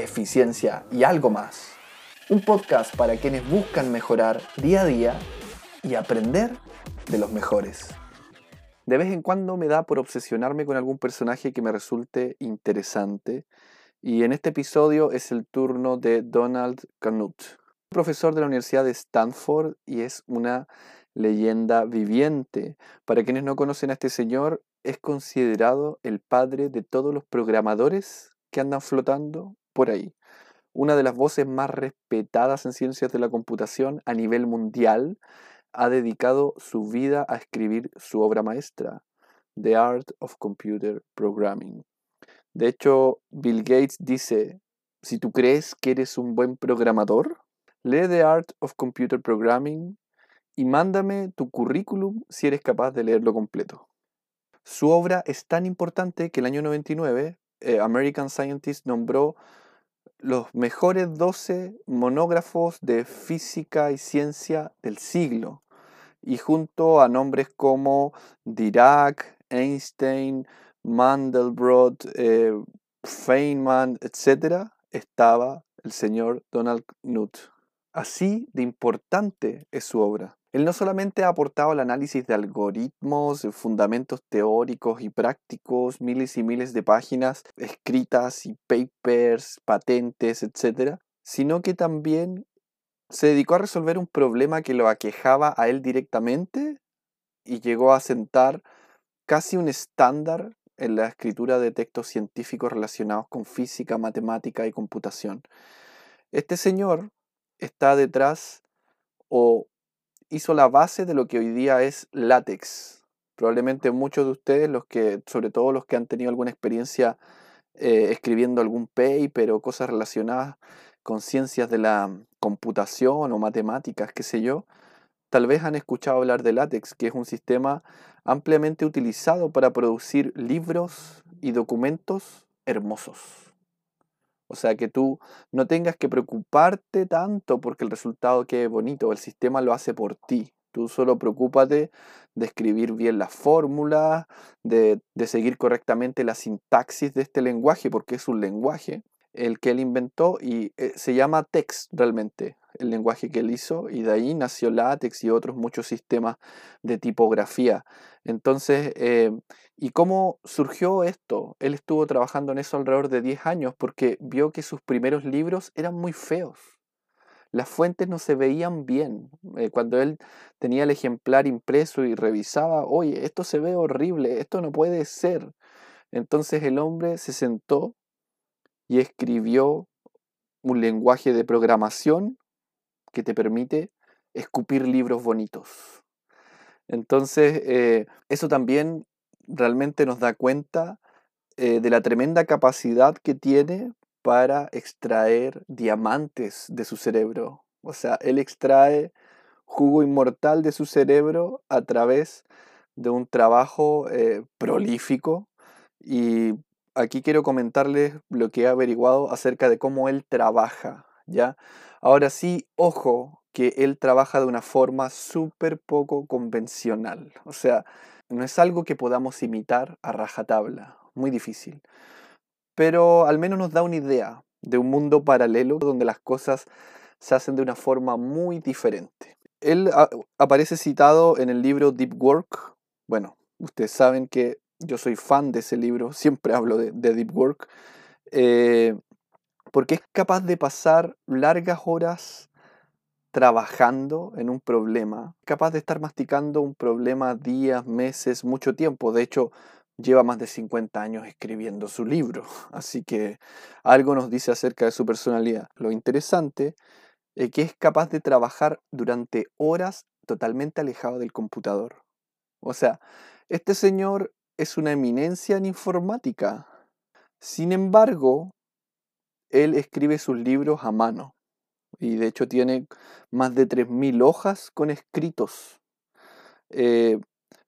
eficiencia y algo más. Un podcast para quienes buscan mejorar día a día y aprender de los mejores. De vez en cuando me da por obsesionarme con algún personaje que me resulte interesante y en este episodio es el turno de Donald Knuth, profesor de la Universidad de Stanford y es una leyenda viviente. Para quienes no conocen a este señor, es considerado el padre de todos los programadores que andan flotando por ahí. Una de las voces más respetadas en ciencias de la computación a nivel mundial ha dedicado su vida a escribir su obra maestra, The Art of Computer Programming. De hecho, Bill Gates dice, si tú crees que eres un buen programador, lee The Art of Computer Programming y mándame tu currículum si eres capaz de leerlo completo. Su obra es tan importante que el año 99 eh, American Scientist nombró los mejores 12 monógrafos de física y ciencia del siglo. Y junto a nombres como Dirac, Einstein, Mandelbrot, eh, Feynman, etc., estaba el señor Donald Knuth. Así de importante es su obra. Él no solamente ha aportado el análisis de algoritmos, fundamentos teóricos y prácticos, miles y miles de páginas escritas y papers, patentes, etc., sino que también se dedicó a resolver un problema que lo aquejaba a él directamente y llegó a sentar casi un estándar en la escritura de textos científicos relacionados con física, matemática y computación. Este señor está detrás o hizo la base de lo que hoy día es látex. Probablemente muchos de ustedes, los que, sobre todo los que han tenido alguna experiencia eh, escribiendo algún paper o cosas relacionadas con ciencias de la computación o matemáticas, qué sé yo, tal vez han escuchado hablar de látex, que es un sistema ampliamente utilizado para producir libros y documentos hermosos. O sea, que tú no tengas que preocuparte tanto porque el resultado quede bonito, el sistema lo hace por ti. Tú solo preocúpate de escribir bien las fórmulas, de, de seguir correctamente la sintaxis de este lenguaje, porque es un lenguaje el que él inventó y eh, se llama text realmente, el lenguaje que él hizo, y de ahí nació LaTeX y otros muchos sistemas de tipografía. Entonces, eh, ¿y cómo surgió esto? Él estuvo trabajando en eso alrededor de 10 años porque vio que sus primeros libros eran muy feos. Las fuentes no se veían bien. Eh, cuando él tenía el ejemplar impreso y revisaba, oye, esto se ve horrible, esto no puede ser. Entonces el hombre se sentó y escribió un lenguaje de programación que te permite escupir libros bonitos. Entonces, eh, eso también realmente nos da cuenta eh, de la tremenda capacidad que tiene para extraer diamantes de su cerebro. O sea, él extrae jugo inmortal de su cerebro a través de un trabajo eh, prolífico y aquí quiero comentarles lo que he averiguado acerca de cómo él trabaja, ¿ya? Ahora sí, ojo, que él trabaja de una forma súper poco convencional. O sea, no es algo que podamos imitar a rajatabla, muy difícil. Pero al menos nos da una idea de un mundo paralelo donde las cosas se hacen de una forma muy diferente. Él aparece citado en el libro Deep Work. Bueno, ustedes saben que yo soy fan de ese libro, siempre hablo de, Deep Work, eh, porque es capaz de pasar largas horas trabajando en un problema, capaz de estar masticando un problema días, meses, mucho tiempo. De hecho, lleva más de 50 años escribiendo su libro, así que algo nos dice acerca de su personalidad. Lo interesante es que es capaz de trabajar durante horas totalmente alejado del computador. O sea, este señor es una eminencia en informática. Sin embargo, él escribe sus libros a mano y de hecho tiene más de 3.000 hojas con escritos. Eh,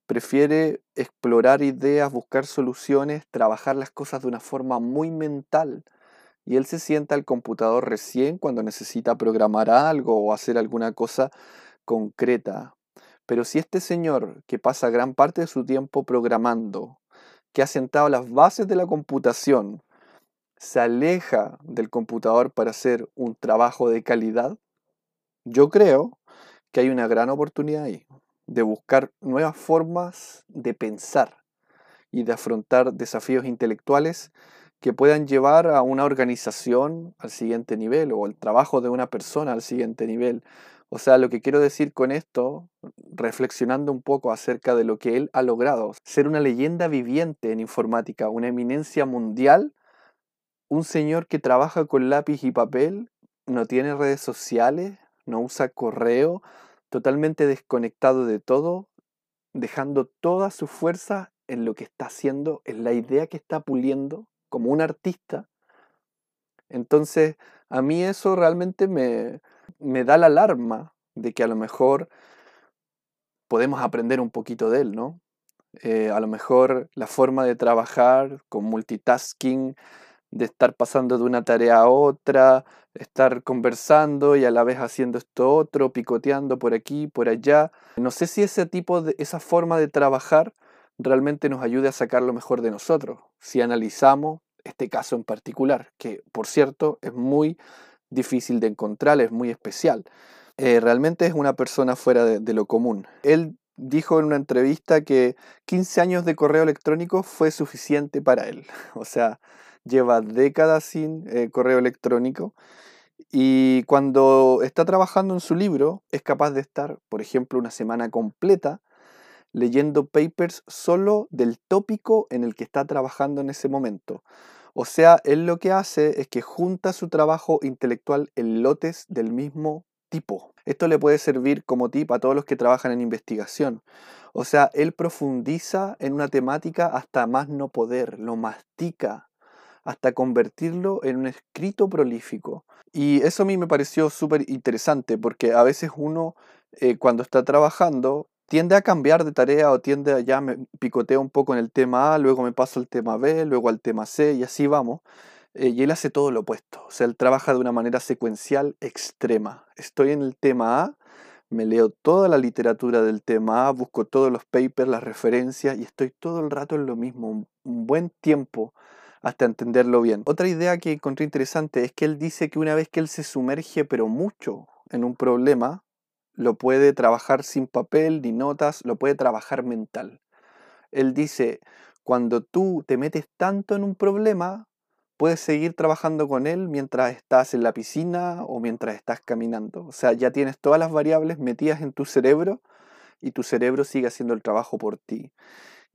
prefiere explorar ideas, buscar soluciones, trabajar las cosas de una forma muy mental. Y él se sienta al computador recién cuando necesita programar algo o hacer alguna cosa concreta. Pero si este señor, que pasa gran parte de su tiempo programando, que ha sentado las bases de la computación, se aleja del computador para hacer un trabajo de calidad, yo creo que hay una gran oportunidad ahí de buscar nuevas formas de pensar y de afrontar desafíos intelectuales que puedan llevar a una organización al siguiente nivel o el trabajo de una persona al siguiente nivel. O sea, lo que quiero decir con esto, reflexionando un poco acerca de lo que él ha logrado, ser una leyenda viviente en informática, una eminencia mundial un señor que trabaja con lápiz y papel, no tiene redes sociales, no usa correo, totalmente desconectado de todo, dejando toda su fuerza en lo que está haciendo, en la idea que está puliendo como un artista. Entonces, a mí eso realmente me, me da la alarma de que a lo mejor podemos aprender un poquito de él, ¿no? Eh, a lo mejor la forma de trabajar con multitasking, de estar pasando de una tarea a otra, estar conversando y a la vez haciendo esto otro, picoteando por aquí, por allá. No sé si ese tipo de, esa forma de trabajar realmente nos ayude a sacar lo mejor de nosotros, si analizamos este caso en particular, que por cierto es muy difícil de encontrar, es muy especial. Eh, realmente es una persona fuera de, lo común. Él dijo en una entrevista que 15 años de correo electrónico fue suficiente para él. O sea, lleva décadas sin eh, correo electrónico y cuando está trabajando en su libro es capaz de estar, por ejemplo, una semana completa leyendo papers solo del tópico en el que está trabajando en ese momento. O sea, él lo que hace es que junta su trabajo intelectual en lotes del mismo tipo. Esto le puede servir como tip a todos los que trabajan en investigación. O sea, él profundiza en una temática hasta más no poder, lo mastica, hasta convertirlo en un escrito prolífico. Y eso a mí me pareció súper interesante porque a veces uno eh, cuando está trabajando tiende a cambiar de tarea o tiende a ya me picoteo un poco en el tema A, luego me paso al tema B, luego al tema C y así vamos. Eh, y él hace todo lo opuesto, o sea, él trabaja de una manera secuencial extrema. Estoy en el tema A, me leo toda la literatura del tema A, busco todos los papers, las referencias y estoy todo el rato en lo mismo, un buen tiempo hasta entenderlo bien. Otra idea que encontré interesante es que él dice que una vez que él se sumerge, pero mucho, en un problema, lo puede trabajar sin papel ni notas, lo puede trabajar mental. Él dice, cuando tú te metes tanto en un problema, puedes seguir trabajando con él mientras estás en la piscina o mientras estás caminando. O sea, ya tienes todas las variables metidas en tu cerebro y tu cerebro sigue haciendo el trabajo por ti.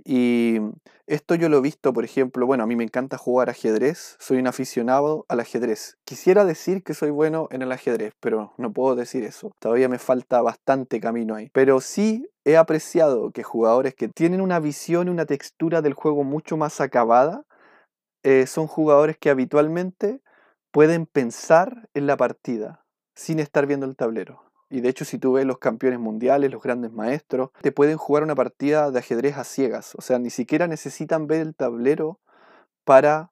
Y esto yo lo he visto, por ejemplo, bueno, a mí me encanta jugar ajedrez, soy un aficionado al ajedrez. Quisiera decir que soy bueno en el ajedrez, pero no puedo decir eso. Todavía me falta bastante camino ahí. Pero sí he apreciado que jugadores que tienen una visión y una textura del juego mucho más acabada, eh, son jugadores que habitualmente pueden pensar en la partida sin estar viendo el tablero. Y de hecho, si tú ves los campeones mundiales, los grandes maestros, te pueden jugar una partida de ajedrez a ciegas. O sea, ni siquiera necesitan ver el tablero para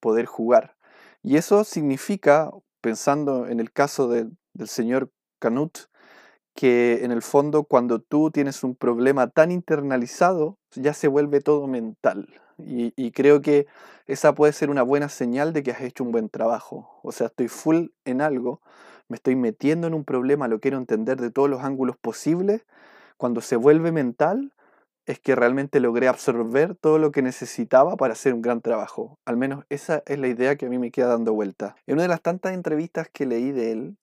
poder jugar. Y eso significa, pensando en el caso del señor Canut, que en el fondo cuando tú tienes un problema tan internalizado, ya se vuelve todo mental. Y, y, creo que esa puede ser una buena señal de que has hecho un buen trabajo. O sea, estoy full en algo, me estoy metiendo en un problema, lo quiero entender de todos los ángulos posibles, cuando se vuelve mental, es que realmente logré absorber todo lo que necesitaba para hacer un gran trabajo. Al menos esa es la idea que a mí me queda dando vuelta. En una de las tantas entrevistas que leí de él,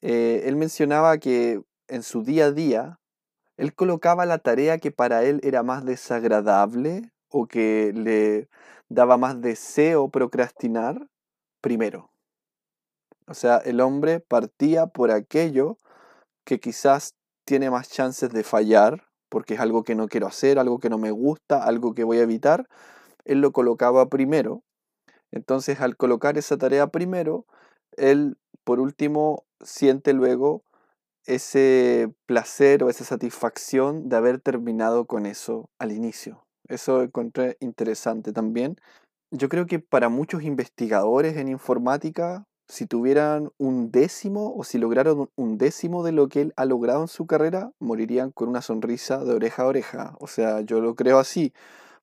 eh, él mencionaba que en su día a día, él colocaba la tarea que para él era más desagradable o que le daba más deseo procrastinar primero. O sea, el hombre partía por aquello que quizás tiene más chances de fallar, porque es algo que no quiero hacer, algo que no me gusta, algo que voy a evitar. Él lo colocaba primero. Entonces, al colocar esa tarea primero, él, por último, siente luego ese placer o esa satisfacción de haber terminado con eso al inicio. Eso encontré interesante también. Yo creo que para muchos investigadores en informática si tuvieran un décimo o si lograron un décimo de lo que él ha logrado en su carrera, morirían con una sonrisa de oreja a oreja. O sea, yo lo creo así,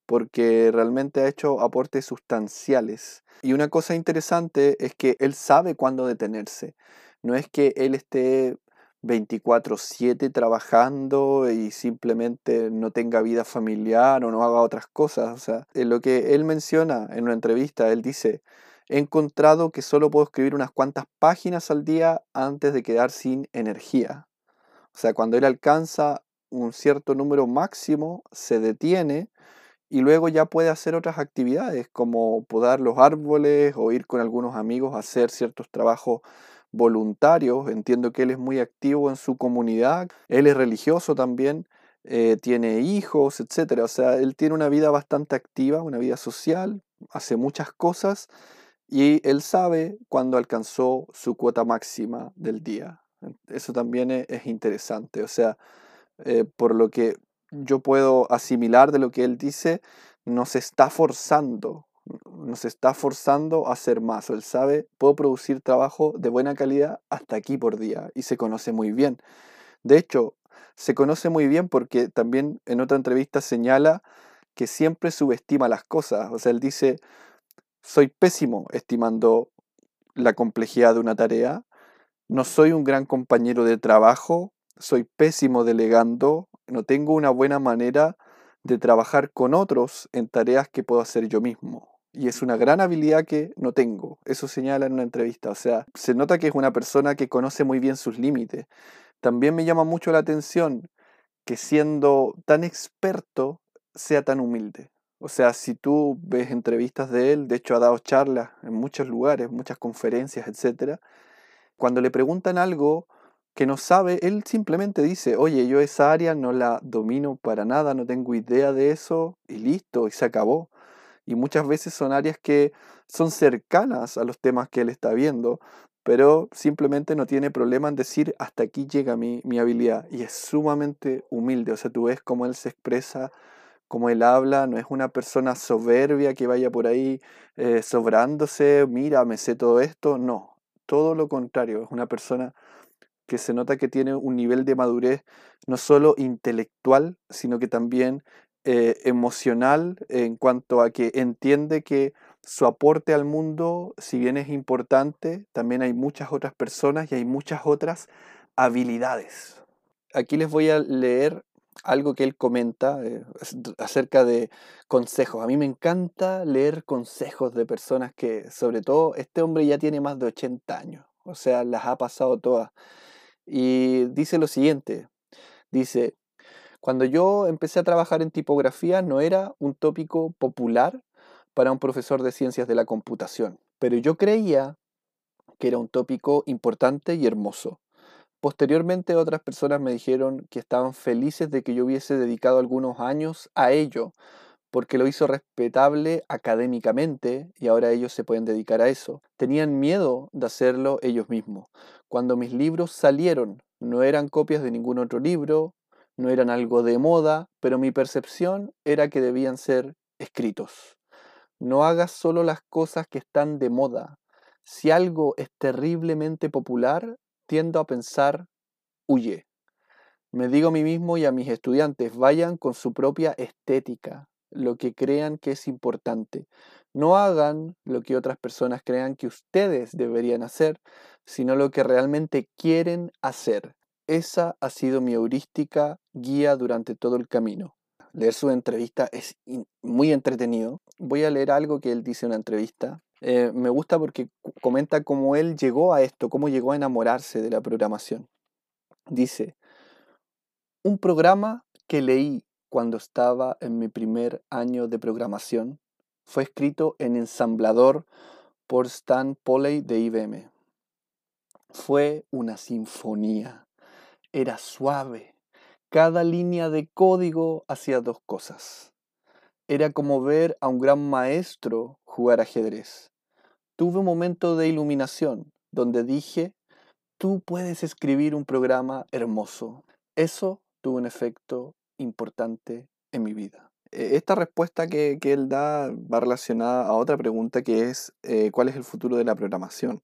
porque realmente ha hecho aportes sustanciales. Y una cosa interesante es que él sabe cuándo detenerse. No es que él esté 24/7 trabajando y simplemente no tenga vida familiar o no haga otras cosas. O sea, en lo que él menciona en una entrevista, él dice, he encontrado que solo puedo escribir unas cuantas páginas al día antes de quedar sin energía. O sea, cuando él alcanza un cierto número máximo, se detiene y luego ya puede hacer otras actividades como podar los árboles o ir con algunos amigos a hacer ciertos trabajos voluntarios. Entiendo que él es muy activo en su comunidad, él es religioso también, eh, tiene hijos, etc. O sea, él tiene una vida bastante activa, una vida social, hace muchas cosas y él sabe cuándo alcanzó su cuota máxima del día. Eso también e, es, interesante. O sea, eh, por lo que yo puedo asimilar de lo que él dice, nos está forzando, nos está forzando a hacer más. Él sabe, puedo producir trabajo de buena calidad hasta aquí por día y se conoce muy bien. De hecho, se conoce muy bien porque también en otra entrevista señala que siempre subestima las cosas. O sea, él dice, soy pésimo estimando la complejidad de una tarea, no soy un gran compañero de trabajo, soy pésimo delegando, no tengo una buena manera de trabajar con otros en tareas que puedo hacer yo mismo. Y es una gran habilidad que no tengo. Eso señala en una entrevista. O sea, se nota que es una persona que conoce muy bien sus límites. También me llama mucho la atención que siendo tan experto sea tan humilde. O sea, si tú ves entrevistas de él, de hecho ha dado charlas en muchos lugares, muchas conferencias, etc. Cuando le preguntan algo, que no sabe, él simplemente dice, oye, yo esa área no la domino para nada, no tengo idea de eso y listo, y se acabó. Y muchas veces son áreas que son cercanas a los temas que él está viendo, pero simplemente no tiene problema en decir, hasta aquí llega mi, mi habilidad. Y es sumamente humilde, o sea, tú ves cómo él se expresa, cómo él habla, no es una persona soberbia que vaya por ahí eh, sobrándose, mira, me sé todo esto, no, todo lo contrario, es una persona que se nota que tiene un nivel de madurez no solo intelectual, sino que también eh, emocional en cuanto a que entiende que su aporte al mundo, si bien es importante, también hay muchas otras personas y hay muchas otras habilidades. Aquí les voy a leer algo que él comenta eh, acerca de consejos. A mí me encanta leer consejos de personas que, sobre todo, este hombre ya tiene más de 80 años, o sea, las ha pasado todas. Y dice lo siguiente, dice, cuando yo empecé a trabajar en tipografía no era un tópico popular para un profesor de ciencias de la computación, pero yo creía que era un tópico importante y hermoso. Posteriormente otras personas me dijeron que estaban felices de que yo hubiese dedicado algunos años a ello, porque lo hizo respetable académicamente y ahora ellos se pueden dedicar a eso. Tenían miedo de hacerlo ellos mismos. Cuando mis libros salieron, no eran copias de ningún otro libro, no eran algo de moda, pero mi percepción era que debían ser escritos. No hagas solo las cosas que están de moda. Si algo es terriblemente popular, tiendo a pensar, huye. Me digo a mí mismo y a mis estudiantes, vayan con su propia estética, lo que crean que es importante. No hagan lo que otras personas crean que ustedes deberían hacer, sino lo que realmente quieren hacer. Esa ha sido mi heurística guía durante todo el camino. Leer su entrevista es muy entretenido. Voy a leer algo que él dice en una entrevista. Eh, me gusta porque comenta cómo él llegó a esto, cómo llegó a enamorarse de la programación. Dice, un programa que leí cuando estaba en mi primer año de programación. Fue escrito en ensamblador por Stan Polley de IBM. Fue una sinfonía. Era suave. Cada línea de código hacía dos cosas. Era como ver a un gran maestro jugar ajedrez. Tuve un momento de iluminación donde dije, tú puedes escribir un programa hermoso. Eso tuvo un efecto importante en mi vida. E, esta respuesta que, él da va relacionada a otra pregunta que es eh, ¿cuál es el futuro de la programación?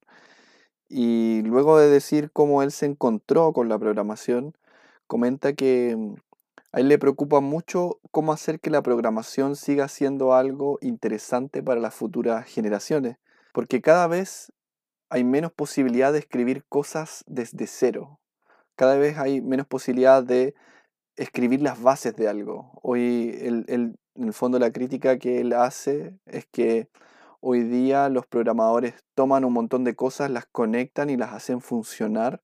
Y luego de decir cómo él se encontró con la programación, comenta que mm, A él le preocupa mucho cómo hacer que la programación siga siendo algo interesante para las futuras generaciones, porque cada vez hay menos posibilidad de escribir cosas desde cero. Cada vez hay menos posibilidad de escribir las bases de algo. Hoy, en el fondo, la crítica que él hace es que hoy día los programadores toman un montón de cosas, las conectan y las hacen funcionar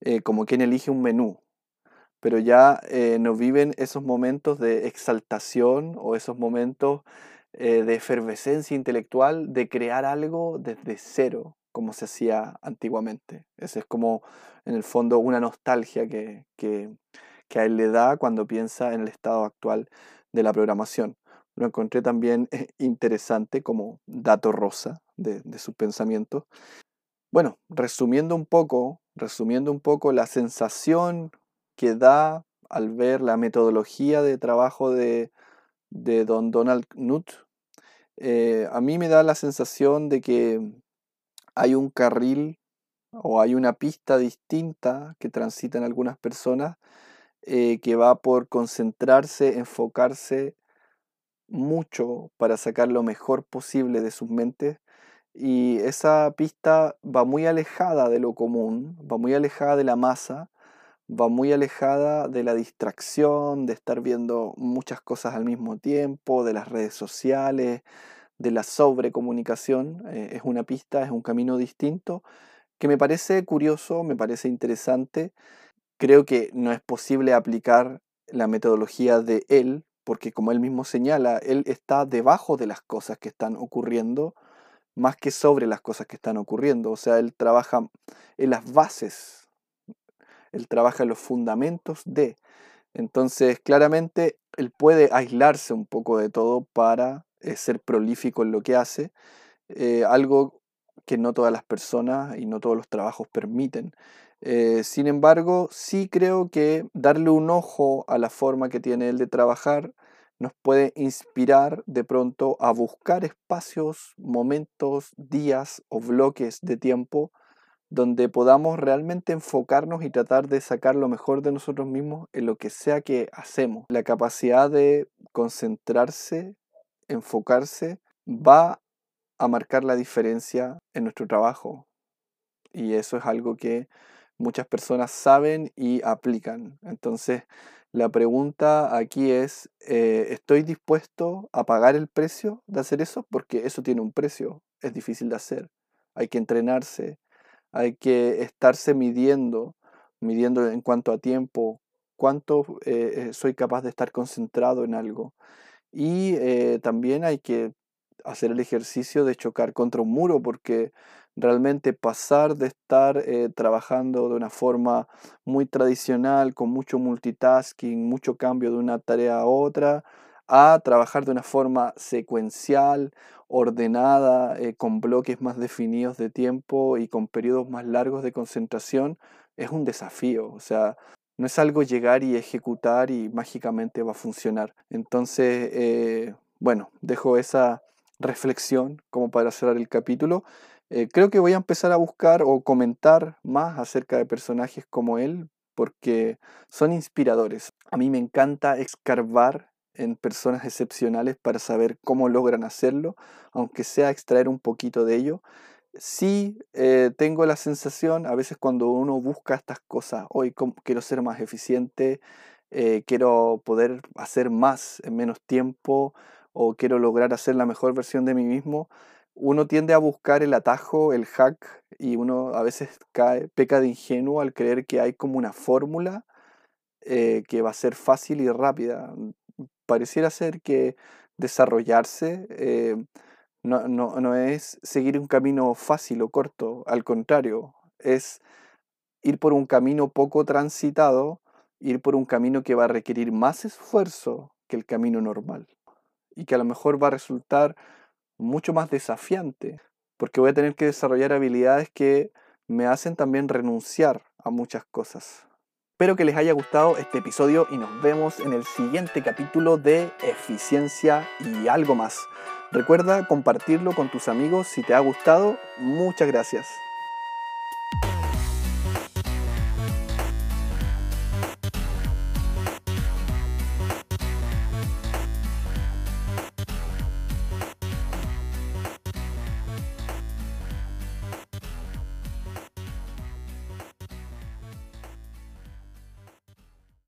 eh, como quien elige un menú pero ya eh, no viven esos momentos de exaltación o esos momentos eh, de efervescencia intelectual de crear algo desde cero, como se hacía antiguamente. Esa es como, en el fondo, una nostalgia que, a él le da cuando piensa en el estado actual de la programación. Lo encontré también eh, interesante como dato rosa de, de sus pensamientos. Bueno, resumiendo un poco, resumiendo un poco la sensación que da al ver la metodología de trabajo de, don Donald Knuth, eh, a mí me da la sensación de que hay un carril o hay una pista distinta que transitan algunas personas eh, que va por concentrarse, enfocarse mucho para sacar lo mejor posible de sus mentes y esa pista va muy alejada de lo común, va muy alejada de la masa va muy alejada de la distracción, de estar viendo muchas cosas al mismo tiempo, de las redes sociales, de la sobrecomunicación. Eh, es una pista, es un camino distinto que me parece curioso, me parece interesante. Creo que no es posible aplicar la metodología de él, porque como él mismo señala, él está debajo de las cosas que están ocurriendo, más que sobre las cosas que están ocurriendo. O sea, él trabaja en las bases él trabaja los fundamentos de. Entonces, claramente, él puede aislarse un poco de todo para eh, ser prolífico en lo que hace, eh, algo que no todas las personas y no todos los trabajos permiten. Eh, sin embargo, sí creo que darle un ojo a la forma que tiene él de trabajar nos puede inspirar de pronto a buscar espacios, momentos, días o bloques de tiempo donde podamos realmente enfocarnos y tratar de sacar lo mejor de nosotros mismos en lo que sea que hacemos. La capacidad de concentrarse, enfocarse, va a marcar la diferencia en nuestro trabajo. Y eso es algo que muchas personas saben y aplican. Entonces, la pregunta aquí es, eh, ¿estoy dispuesto a pagar el precio de hacer eso? Porque eso tiene un precio, es difícil de hacer, hay que entrenarse, hay que estarse midiendo, midiendo en cuanto a tiempo, cuánto eh, eh, soy capaz de estar concentrado en algo. Y eh, también hay que hacer el ejercicio de chocar contra un muro, porque realmente pasar de estar trabajando de una forma muy tradicional, con mucho multitasking, mucho cambio de una tarea a otra, a trabajar de una forma secuencial, ordenada, eh, con bloques más definidos de tiempo y con periodos más largos de concentración, es un desafío. O sea, no es algo llegar y ejecutar y mágicamente va a funcionar. Entonces, eh, bueno, dejo esa reflexión como para cerrar el capítulo. Eh, creo que voy a empezar a buscar o comentar más acerca de personajes como él porque son inspiradores. A mí me encanta escarbar en personas excepcionales para saber cómo logran hacerlo, aunque sea extraer un poquito de ello. Sí eh, tengo la sensación, a veces cuando uno busca estas cosas, hoy quiero ser más eficiente, eh, quiero poder hacer más en menos tiempo o quiero lograr hacer la mejor versión de mí mismo, uno tiende a buscar el atajo, el hack, y uno a veces cae, peca de ingenuo al creer que hay como una fórmula eh, que va a ser fácil y rápida pareciera ser que desarrollarse eh, no, es seguir un camino fácil o corto, al contrario, es ir por un camino poco transitado, ir por un camino que va a requerir más esfuerzo que el camino normal y que a lo mejor va a resultar mucho más desafiante, porque voy a tener que desarrollar habilidades que me hacen también renunciar a muchas cosas. Espero que les haya gustado este episodio y nos vemos en el siguiente capítulo de Eficiencia y algo más. Recuerda compartirlo con tus amigos si te ha gustado. Muchas gracias.